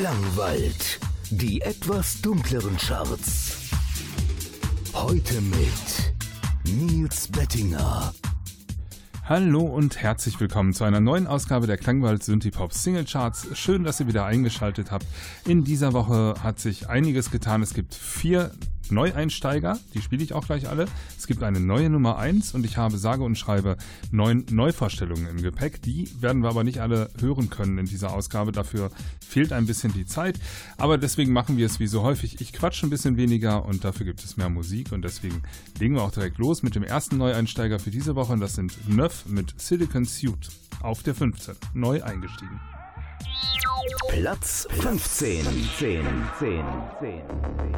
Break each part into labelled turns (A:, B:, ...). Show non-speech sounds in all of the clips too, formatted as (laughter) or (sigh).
A: Klangwald. Die etwas dunkleren Charts. Heute mit Nils Bettinger.
B: Hallo und herzlich willkommen zu einer neuen Ausgabe der Klangwald Synthipop Single Charts. Schön, dass ihr wieder eingeschaltet habt. In dieser Woche hat sich einiges getan. Es gibt vier Neueinsteiger, die spiele ich auch gleich alle. Es gibt eine neue Nummer 1 und ich habe sage und schreibe neun Neuvorstellungen im Gepäck. Die werden wir aber nicht alle hören können in dieser Ausgabe. Dafür fehlt ein bisschen die Zeit. Aber deswegen machen wir es wie so häufig. Ich quatsche ein bisschen weniger und dafür gibt es mehr Musik. Und deswegen legen wir auch direkt los mit dem ersten Neueinsteiger für diese Woche. Und das sind Neuf mit Silicon Suit auf der 15. Neu eingestiegen.
A: Platz 15. 10, 10, 10, 10.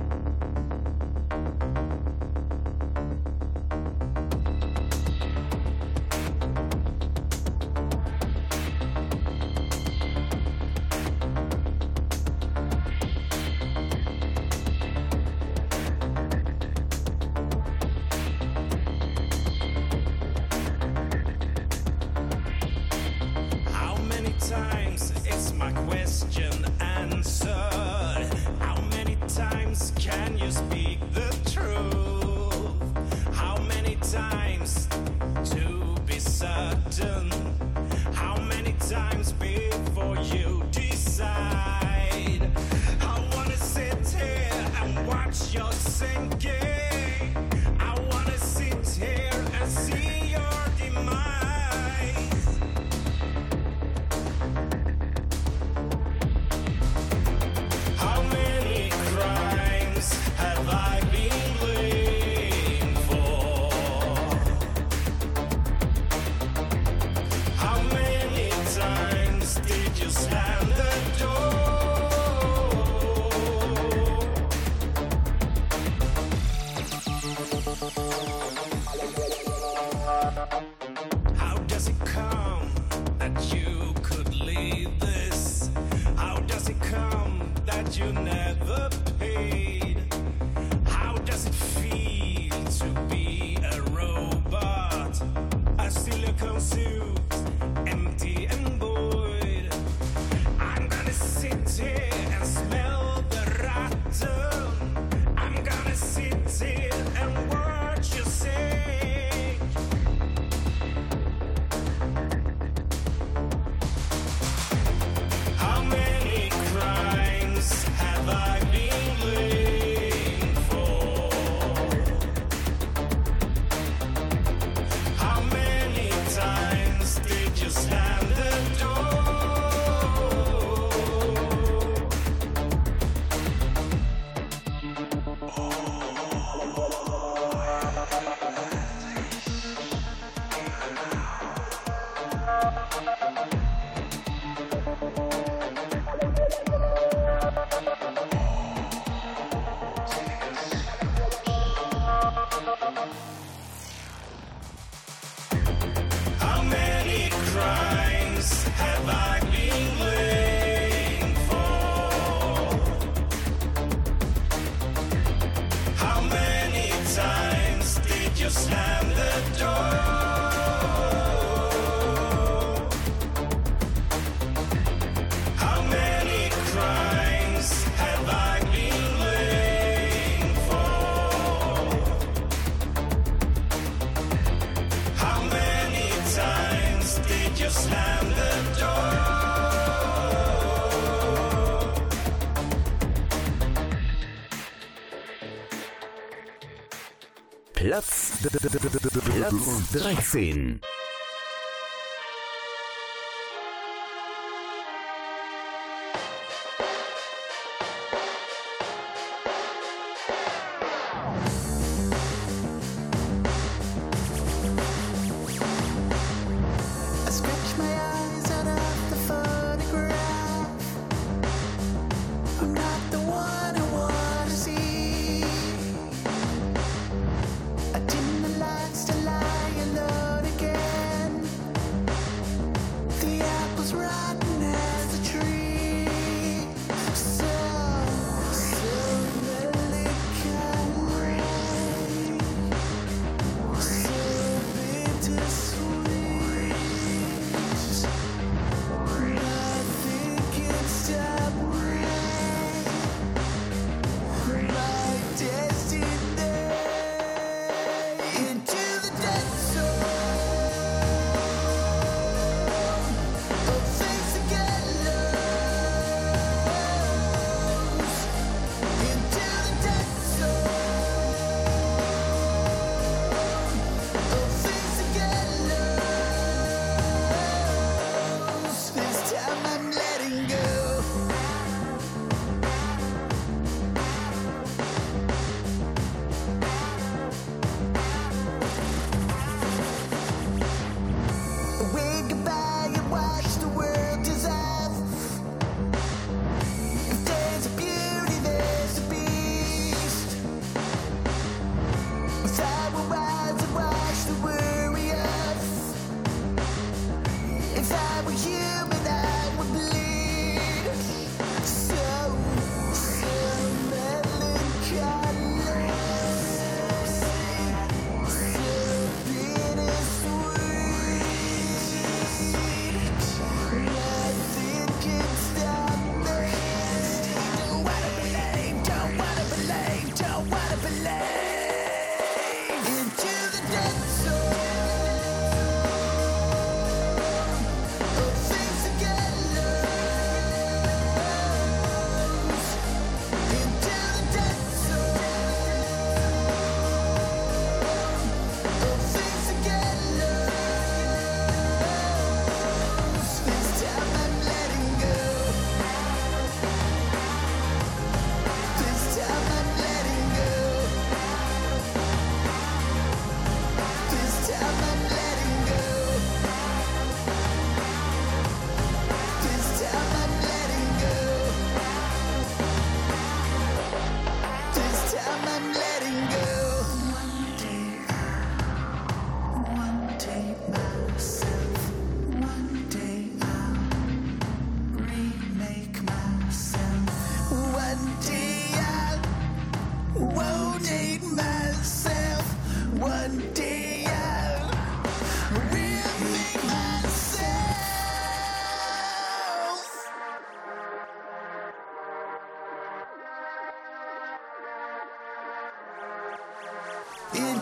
A: Platz, Platz 13.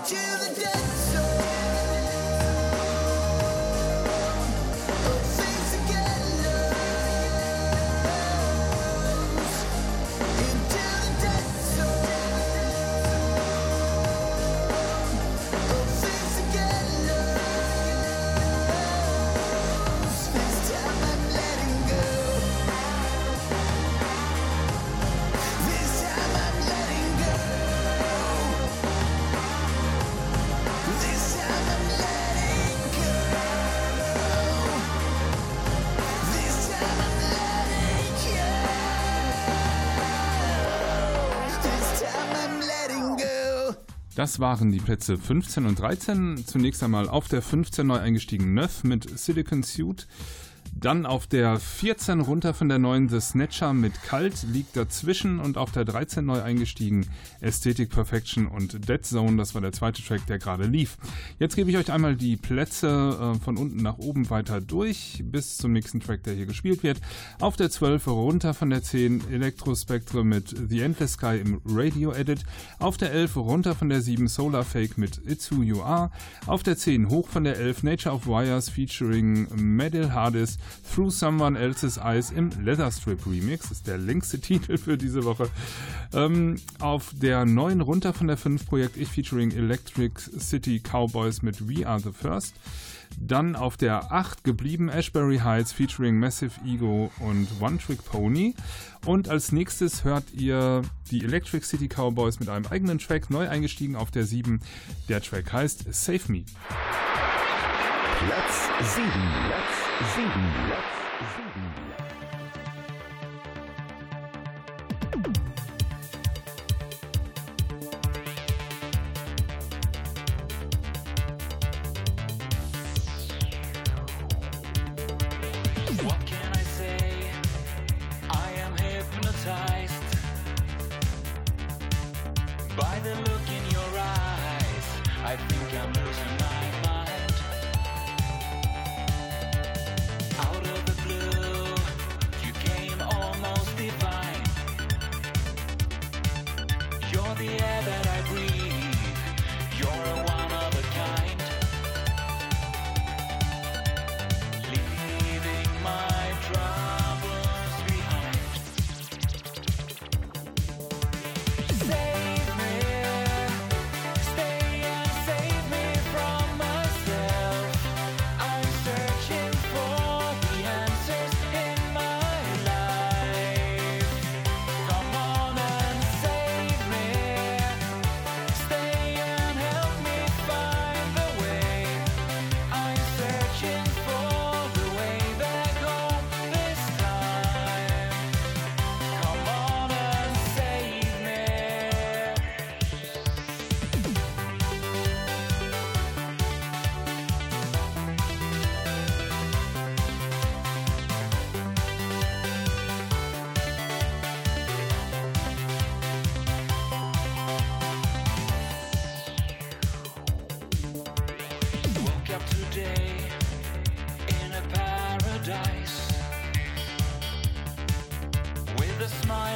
C: To the death.
B: Das waren die Plätze 15 und 13. Zunächst einmal auf der 15 neu eingestiegen Neuf mit Silicon Suit. Dann auf der 14 runter von der 9 The Snatcher mit Kalt liegt dazwischen und auf der 13 neu eingestiegen Aesthetic Perfection und Dead Zone. Das war der zweite Track, der gerade lief. Jetzt gebe ich euch einmal die Plätze äh, von unten nach oben weiter durch bis zum nächsten Track, der hier gespielt wird. Auf der 12 runter von der 10 Electrospectre mit The Endless Sky im Radio Edit. Auf der 11 runter von der 7 Solar Fake mit It's Who You Are. Auf der 10 hoch von der 11 Nature of Wires featuring Medal Hardis Through Someone Else's Eyes im Leatherstrip Remix. Das ist der längste (laughs) Titel für diese Woche. Ähm, auf der 9 runter von der 5 Projekt Ich featuring Electric City Cowboys mit We Are the First. Dann auf der 8 geblieben Ashbury Heights featuring Massive Ego und One Trick Pony. Und als nächstes hört ihr die Electric City Cowboys mit einem eigenen Track, neu eingestiegen auf der 7. Der Track heißt Save Me.
D: Platz 7. Platz 7. Platz 7.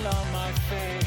D: smile on my face.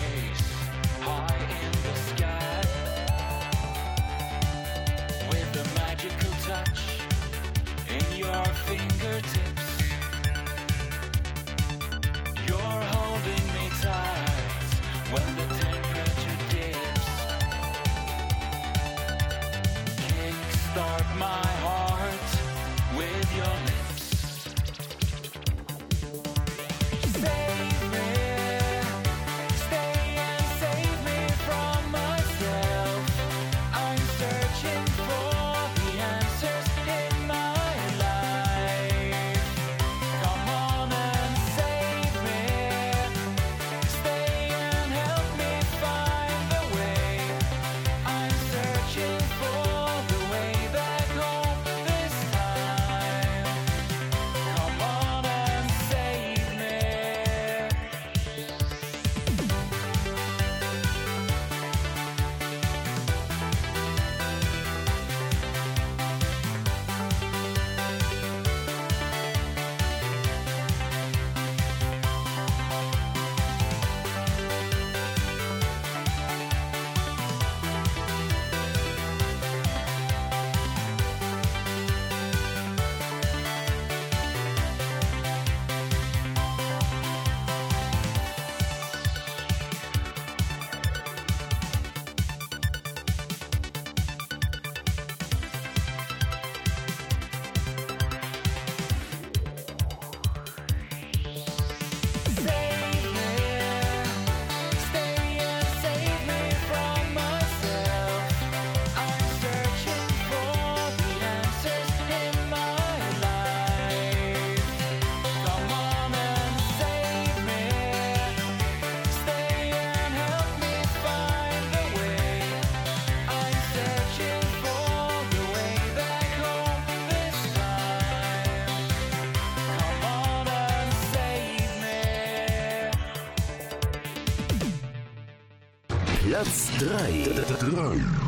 A: Platz 3.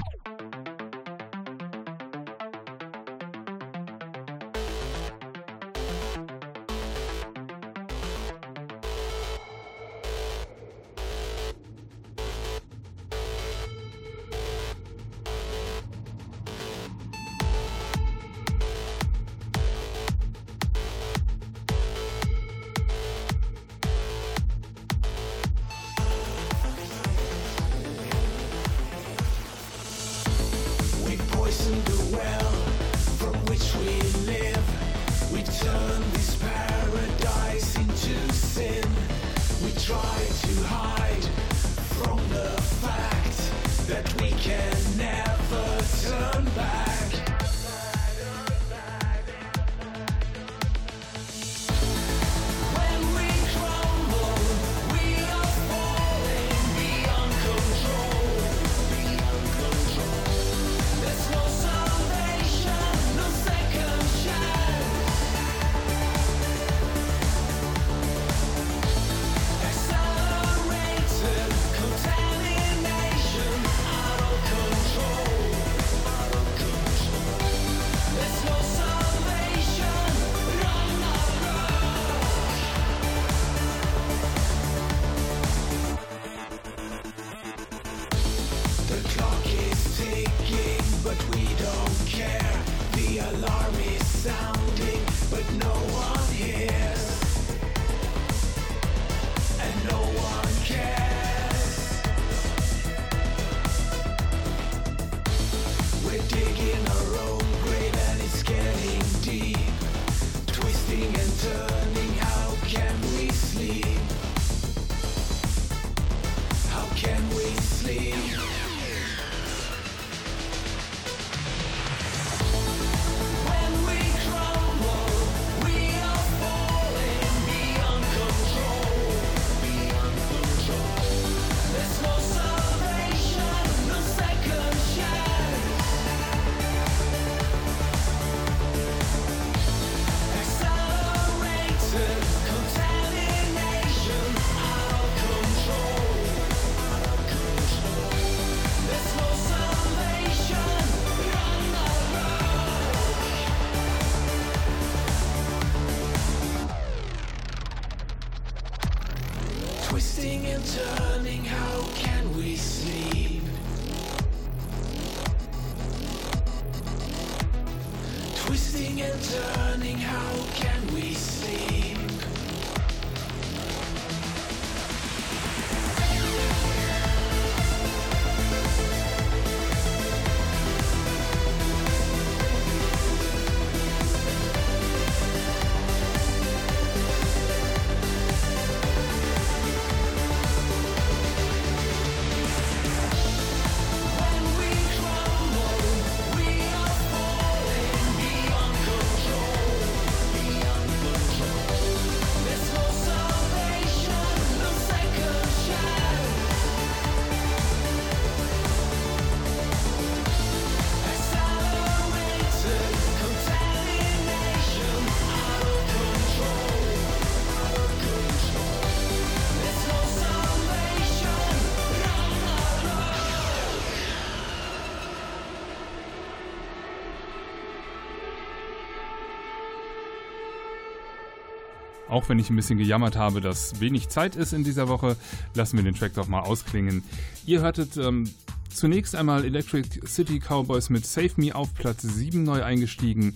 B: Auch wenn ich ein bisschen gejammert habe, dass wenig Zeit ist in dieser Woche, lassen wir den Track doch mal ausklingen. Ihr hörtet ähm, zunächst einmal Electric City Cowboys mit Save Me auf Platz 7 neu eingestiegen.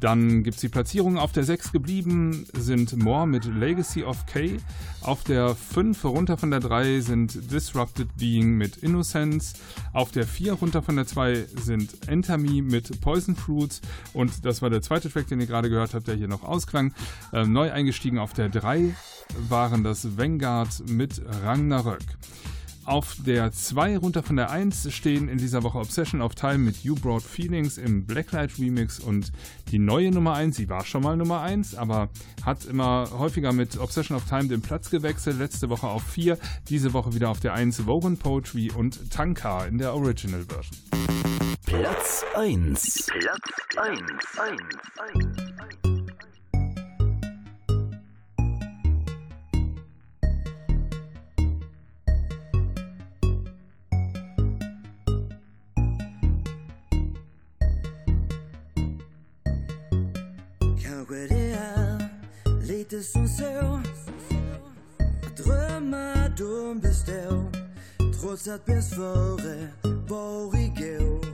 B: Dann gibt es die Platzierungen. Auf der 6 geblieben sind More mit Legacy of K. Auf der 5 runter von der 3 sind Disrupted Being mit Innocence. Auf der 4 runter von der 2 sind Enter Me mit Poison Fruits. Und das war der zweite Track, den ihr gerade gehört habt, der hier noch ausklang. Äh, neu eingestiegen auf der 3 waren das Vanguard mit Ragnarök. Auf der 2 runter von der 1 stehen in dieser Woche Obsession of Time mit You Brought Feelings im Blacklight Remix und die neue Nummer 1, sie war schon mal Nummer 1, aber hat immer häufiger mit Obsession of Time den Platz gewechselt. Letzte Woche auf 4, diese Woche wieder auf der 1 Woven Poetry und Tanka in der Original Version.
A: Platz 1 Platz 1 1 1
C: lite som så. Att de består Trots att bäst före var igår.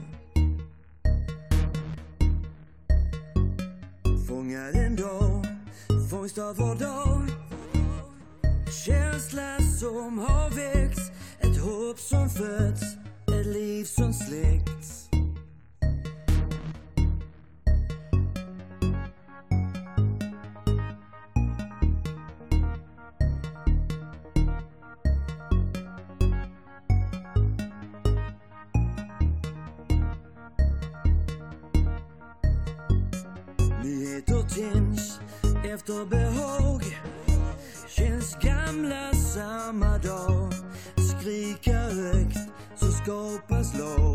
C: Fångad en dag, fångst av vår dag. Känsla som har väckts Ett hopp som fötts Ett liv som släckts. Finns efter behag Känns gamla samma dag. Skrika högt så skapas lag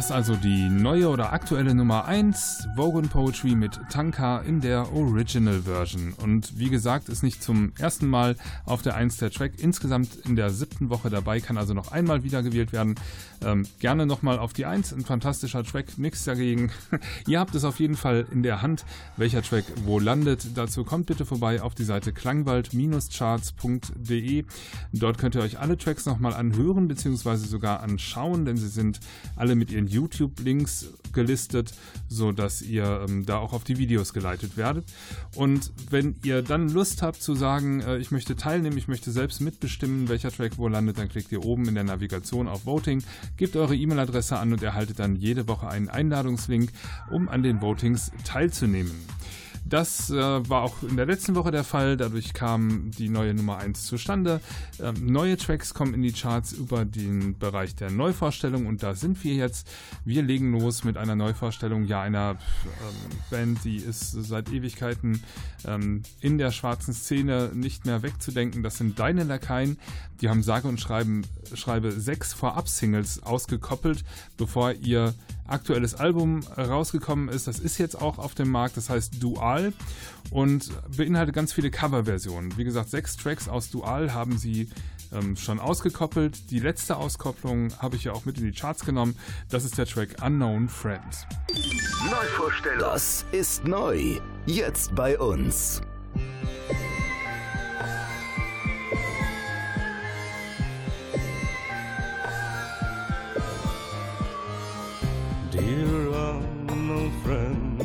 B: Das also die neue oder aktuelle Nummer 1, Vogan Poetry mit Tanka in der Original Version. Und wie gesagt, ist nicht zum ersten Mal auf der 1 der Track. Insgesamt in der siebten Woche dabei, kann also noch einmal wiedergewählt werden. Ähm, gerne nochmal auf die 1, ein fantastischer Track, nichts dagegen. (laughs) Ihr habt es auf jeden Fall in der Hand, welcher Track wo landet. Dazu kommt bitte vorbei auf die Seite klangwald-charts.de. Dort könnt ihr euch alle Tracks nochmal anhören, beziehungsweise sogar anschauen, denn sie sind alle mit ihren YouTube-Links gelistet, sodass ähm, da auch auf die Videos geleitet werdet. Und wenn ihr dann Lust habt zu sagen, äh, ich möchte teilnehmen, ich möchte selbst mitbestimmen, welcher Track wo landet, dann klickt ihr oben in der Navigation auf Voting, gebt eure E-Mail-Adresse an und erhaltet dann jede Woche einen Einladungslink, um an den Votings teilzunehmen. Das äh, war auch in der letzten Woche der Fall. Dadurch kam die neue Nummer 1 zustande. Ähm, neue Tracks kommen in die Charts über den Bereich der Neuvorstellung und da sind wir jetzt. Wir legen los mit einer Neuvorstellung, ja, einer ähm, Band, die ist seit Ewigkeiten ähm, in der schwarzen Szene nicht mehr wegzudenken. Das sind Deine Lakaien. Die haben sage und schreiben, schreibe sechs Vorab-Singles ausgekoppelt, bevor ihr aktuelles Album rausgekommen ist. Das ist jetzt auch auf dem Markt, das heißt Dual und beinhaltet ganz viele Coverversionen. Wie gesagt, sechs Tracks aus Dual haben sie ähm, schon ausgekoppelt. Die letzte Auskopplung habe ich ja auch mit in die Charts genommen. Das ist der Track Unknown Friends.
A: Neuvorstellung. Das ist neu. Jetzt bei uns.
E: Dear unknown friend,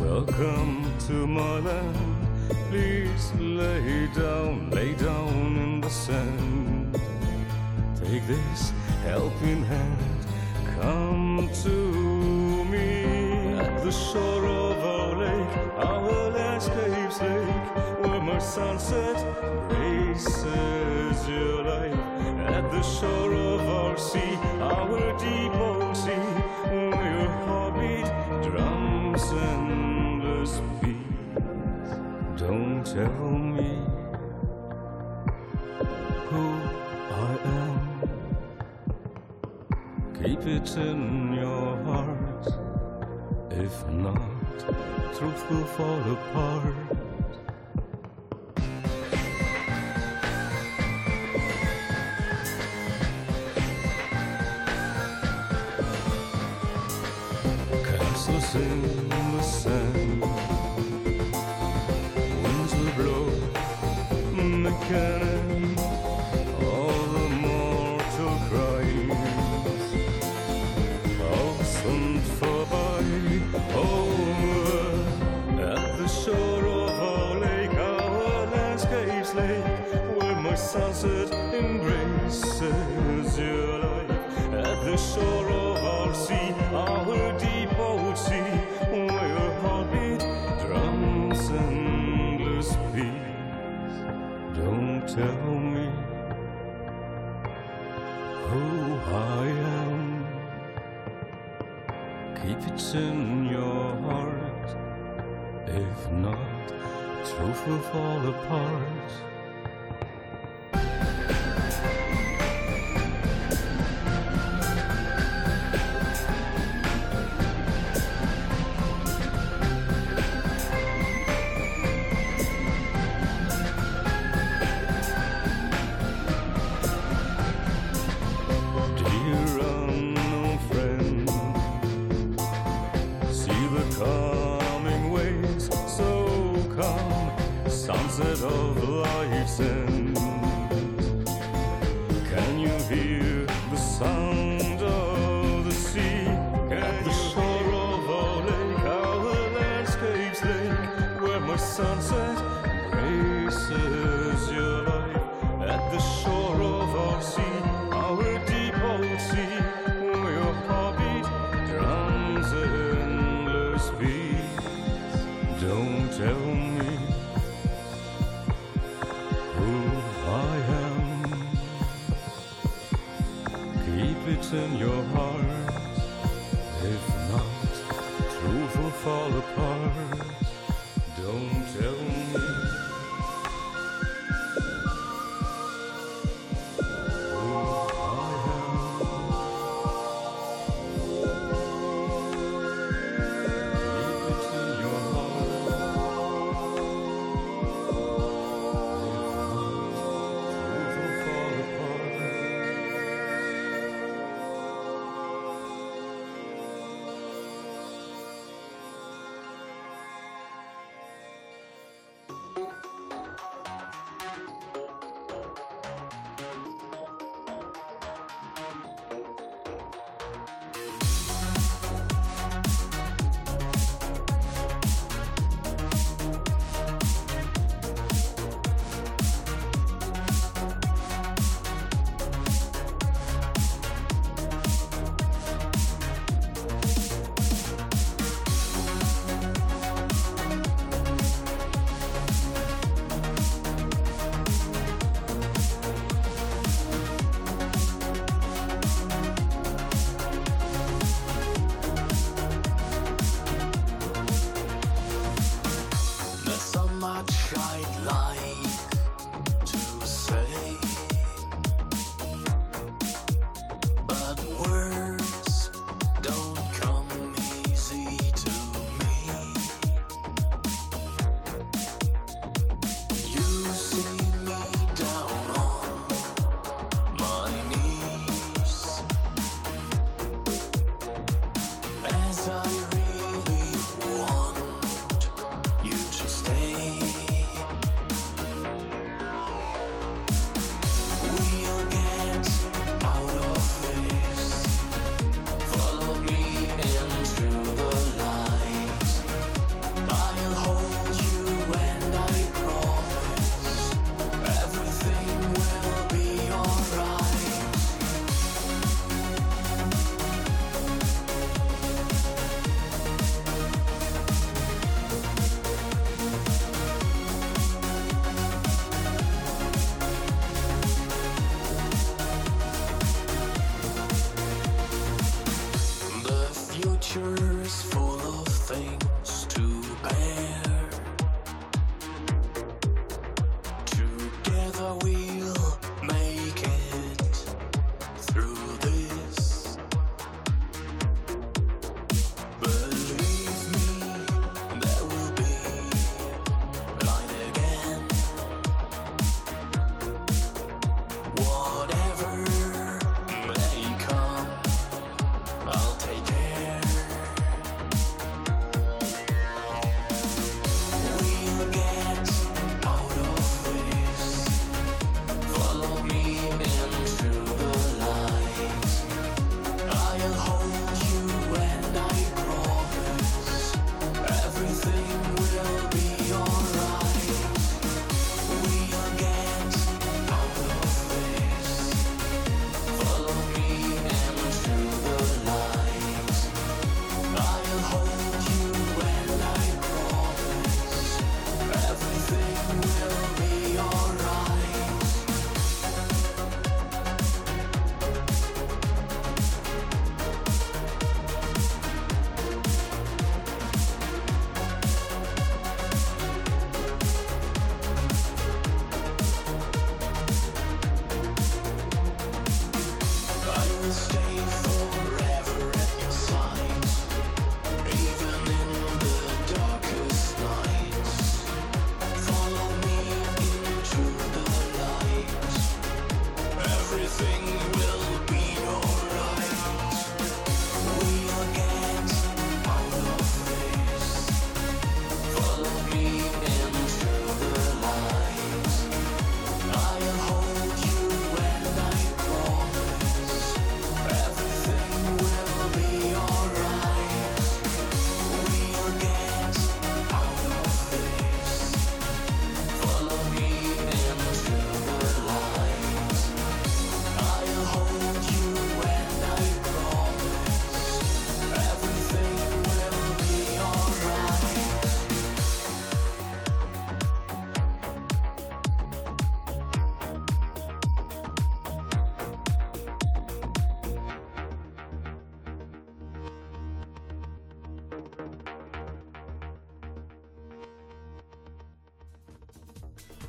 E: welcome to my land. Please lay down, lay down in the sand. Take this helping hand, come to me at the shore of our lake, our landscape's lake, where my sunset graces your life. At the shore of our sea, our deep heartbeat drums. Don't tell me who I am. Keep it in your heart. If not, truth will fall apart. In the sand. Winds will blow the cannon. All the mortal cries. All sent by over at the shore of our lake, our landscape's lake, where my sunset embraces your life. At the shore of our sea, tell me who I am. Keep it in your heart. If not, truth will fall apart.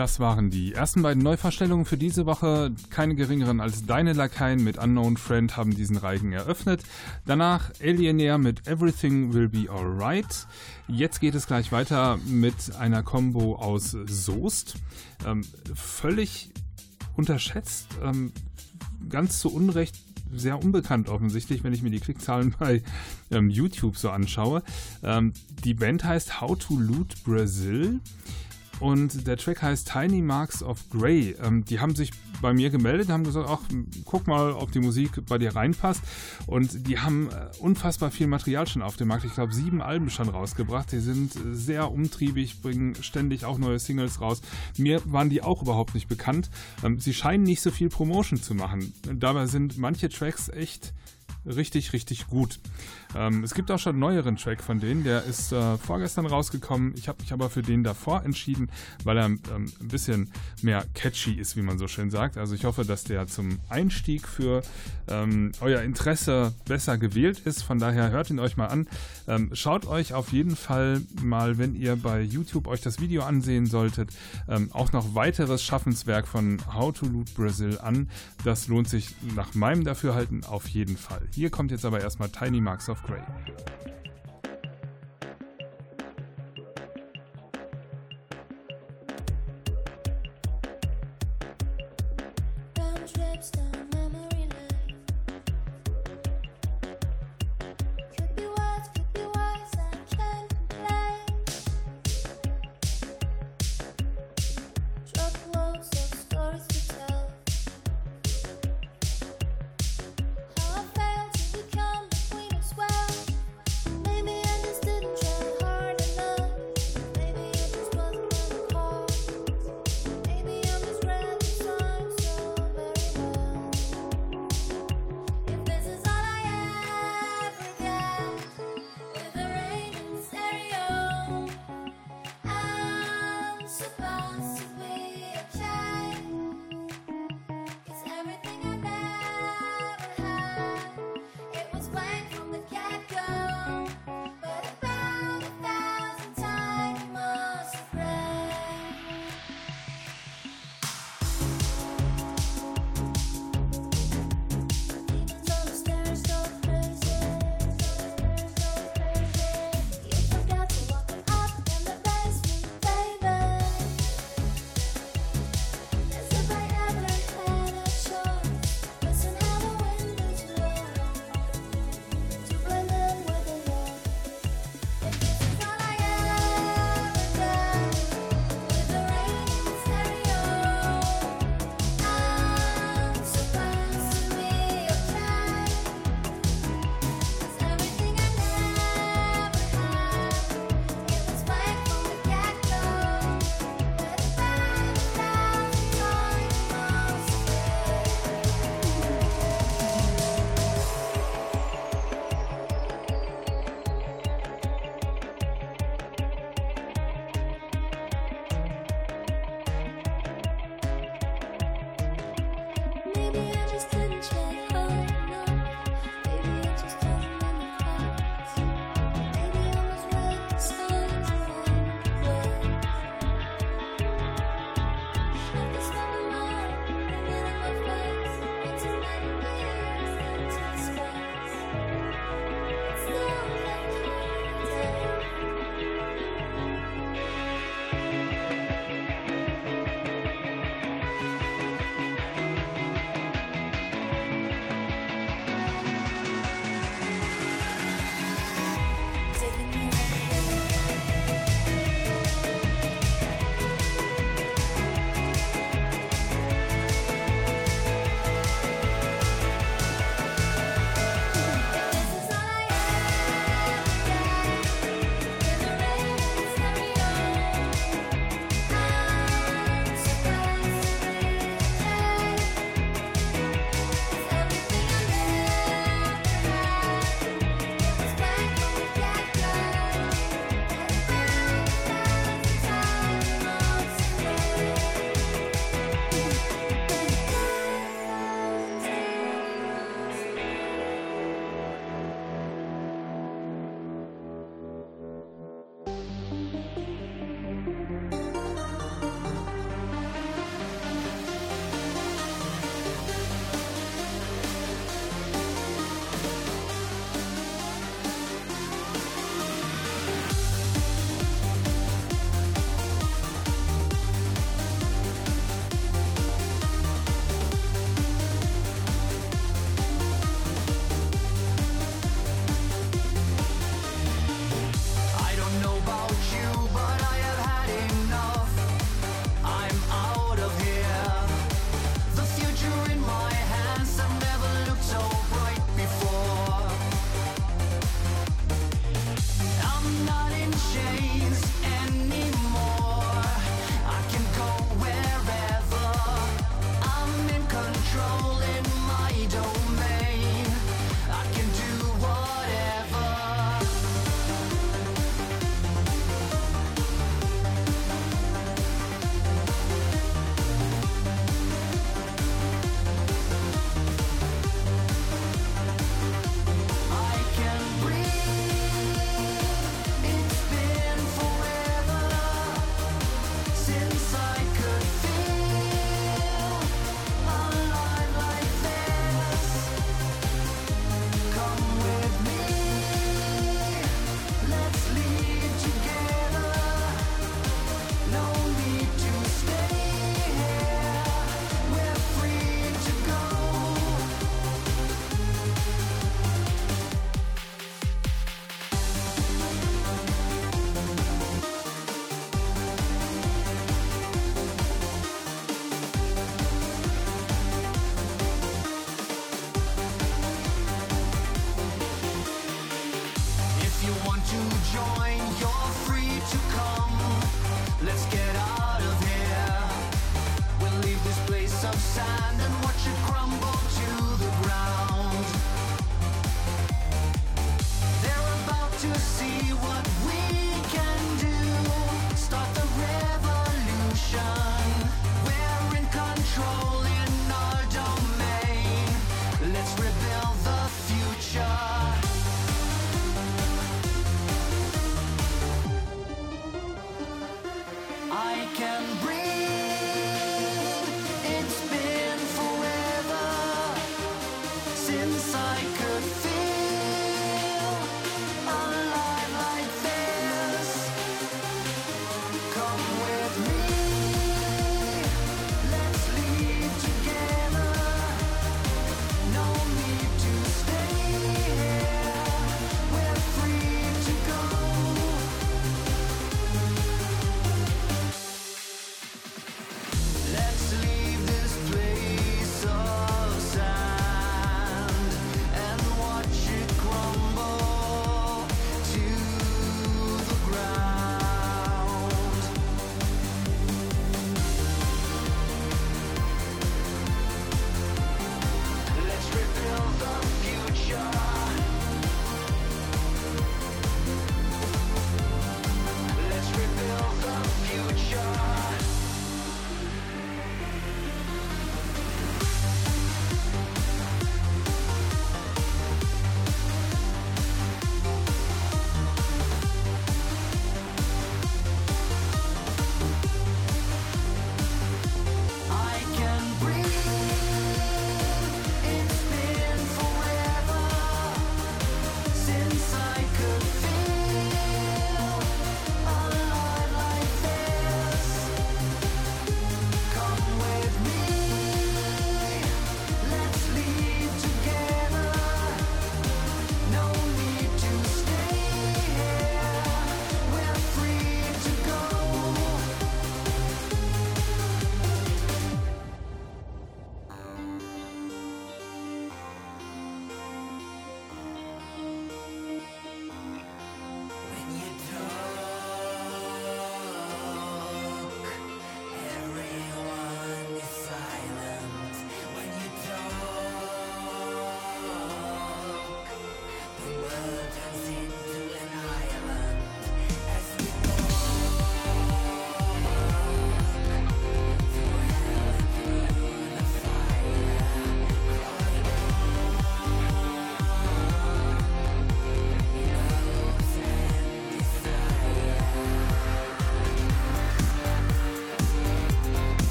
B: Das waren die ersten beiden Neuvorstellungen für diese Woche. Keine geringeren als Deine Lakaien mit Unknown Friend haben diesen Reigen eröffnet. Danach Alienair mit Everything Will Be Alright. Jetzt geht es gleich weiter mit einer Combo aus Soest. Ähm, völlig unterschätzt, ähm, ganz zu Unrecht sehr unbekannt offensichtlich, wenn ich mir die Klickzahlen (laughs) bei ähm, YouTube so anschaue. Ähm, die Band heißt How to Loot Brazil. Und der Track heißt Tiny Marks of Grey. Ähm, die haben sich bei mir gemeldet, haben gesagt, ach, guck mal, ob die Musik bei dir reinpasst. Und die haben äh, unfassbar viel Material schon auf dem Markt. Ich glaube, sieben Alben schon rausgebracht. Die sind sehr umtriebig, bringen ständig auch neue Singles raus. Mir waren die auch überhaupt nicht bekannt. Ähm, sie scheinen nicht so viel Promotion zu machen. Dabei sind manche Tracks echt richtig, richtig gut. Ähm, es gibt auch schon einen neueren Track von denen, der ist äh, vorgestern rausgekommen. Ich habe mich aber für den davor entschieden, weil er ähm, ein bisschen mehr catchy ist, wie man so schön sagt. Also ich hoffe, dass der zum Einstieg für ähm, euer Interesse besser gewählt ist. Von daher hört ihn euch mal an. Ähm, schaut euch auf jeden Fall mal, wenn ihr bei YouTube euch das Video ansehen solltet, ähm, auch noch weiteres Schaffenswerk von How to Loot Brazil an. Das lohnt sich nach meinem Dafürhalten auf jeden Fall. Hier kommt jetzt aber erstmal Tiny Marks of Great.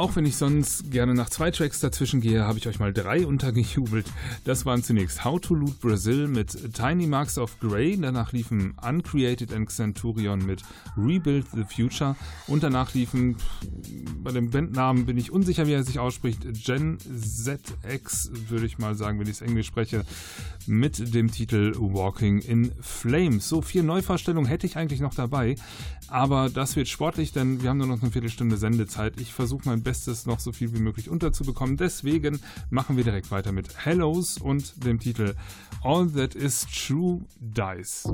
B: Auch wenn ich sonst gerne nach zwei Tracks dazwischen gehe, habe ich euch mal drei (laughs) untergejubelt. Das waren zunächst How to Loot Brazil mit Tiny Marks of Grey, danach liefen Uncreated and Centurion mit Rebuild the Future und danach liefen, bei dem Bandnamen bin ich unsicher, wie er sich ausspricht, Gen ZX, würde ich mal sagen, wenn ich es Englisch spreche, mit dem Titel Walking in Flames. So, vier Neuvorstellungen hätte ich eigentlich noch dabei, aber das wird sportlich, denn wir haben nur noch eine Viertelstunde Sendezeit. Ich versuche mein Bestes, noch so viel wie möglich unterzubekommen. Deswegen machen wir direkt weiter mit Hellos und dem Titel. All that is true dies.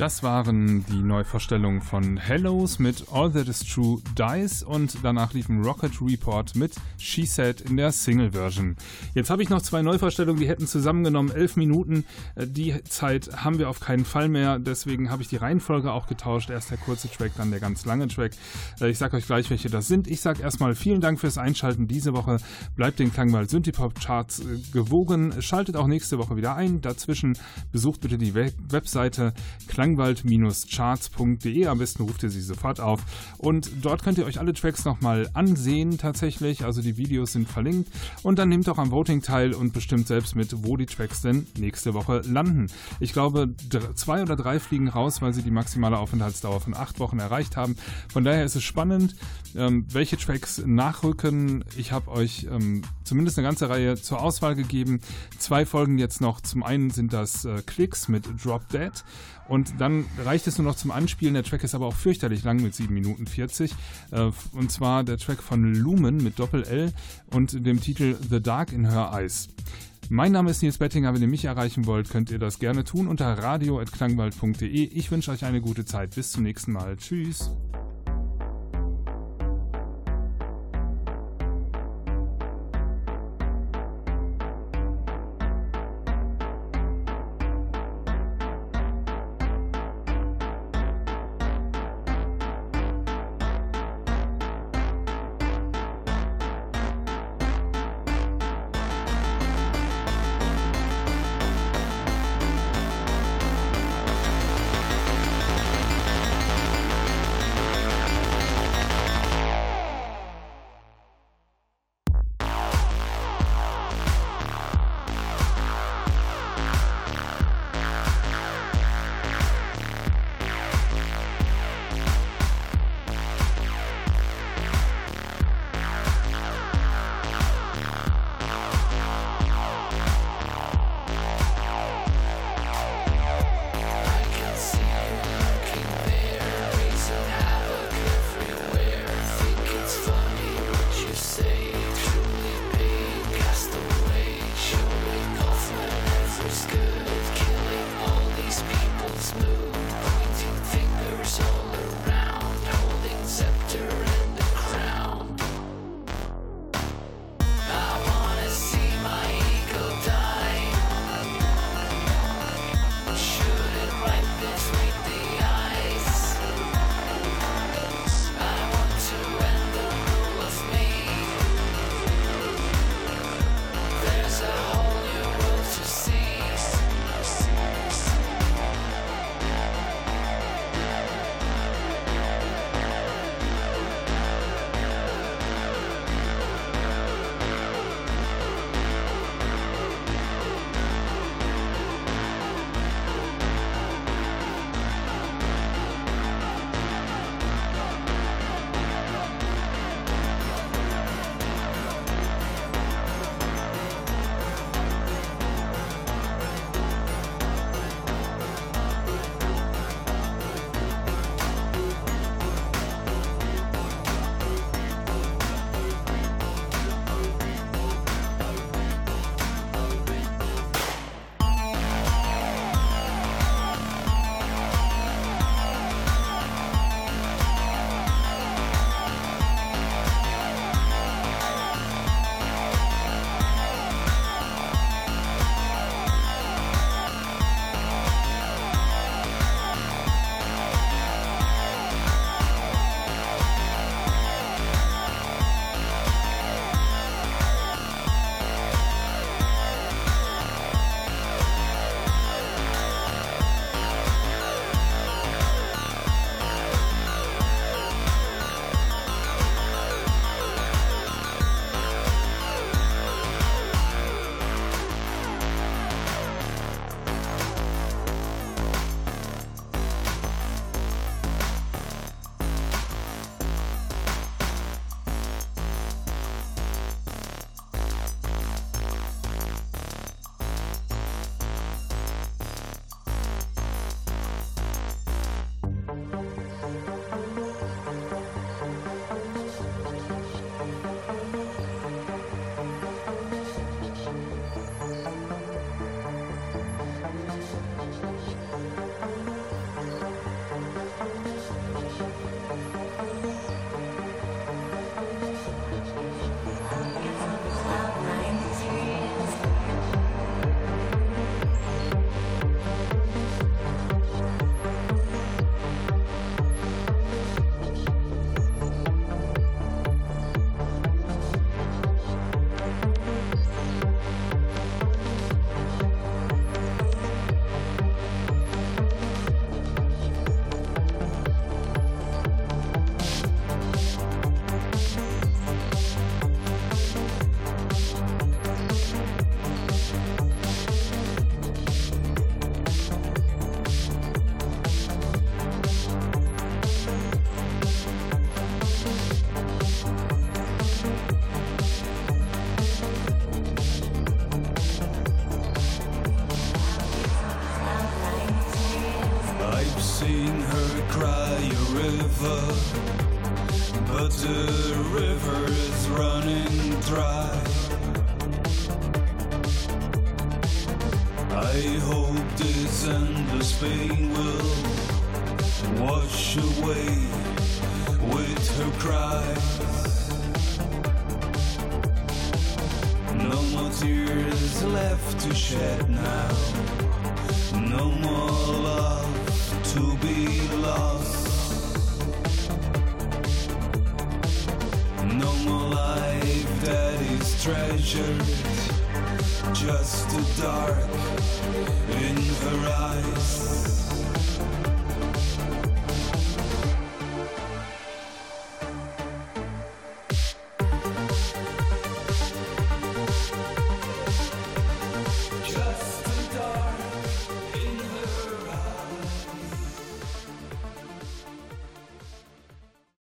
B: Das waren die Neuvorstellungen von Hellos mit All That Is True Dies und danach liefen Rocket Report mit She Said in der Single-Version. Jetzt habe ich noch zwei Neuvorstellungen, die hätten zusammengenommen elf Minuten. Äh, die Zeit haben wir auf keinen Fall mehr, deswegen habe ich die Reihenfolge auch getauscht. Erst der kurze Track, dann der ganz lange Track. Äh, ich sage euch gleich, welche das sind. Ich sage erstmal vielen Dank fürs Einschalten diese Woche. Bleibt den Klangwald Synthipop Charts äh, gewogen. Schaltet auch nächste Woche wieder ein. Dazwischen besucht bitte die Webseite Klang klangwald-charts.de. Am besten ruft ihr sie sofort auf. Und dort könnt ihr euch alle Tracks nochmal ansehen tatsächlich. Also die Videos sind verlinkt. Und dann nehmt auch am Voting teil und bestimmt selbst mit, wo die Tracks denn nächste Woche landen. Ich glaube, zwei oder drei fliegen raus, weil sie die maximale Aufenthaltsdauer von acht Wochen erreicht haben. Von daher ist es spannend, ähm, welche Tracks nachrücken. Ich habe euch ähm, zumindest eine ganze Reihe zur Auswahl gegeben. Zwei Folgen jetzt noch. Zum einen sind das äh, Klicks mit Drop Dead und dann reicht es nur noch zum Anspielen. Der Track ist aber auch fürchterlich lang mit 7 Minuten 40. Äh, und zwar der Track von Lumen mit Doppel-L und dem Titel The Dark in Her Eyes. Mein Name ist Nils Bettinger. Wenn ihr mich erreichen wollt, könnt ihr das gerne tun unter radio.klangwald.de. Ich wünsche euch eine gute Zeit. Bis zum nächsten Mal. Tschüss.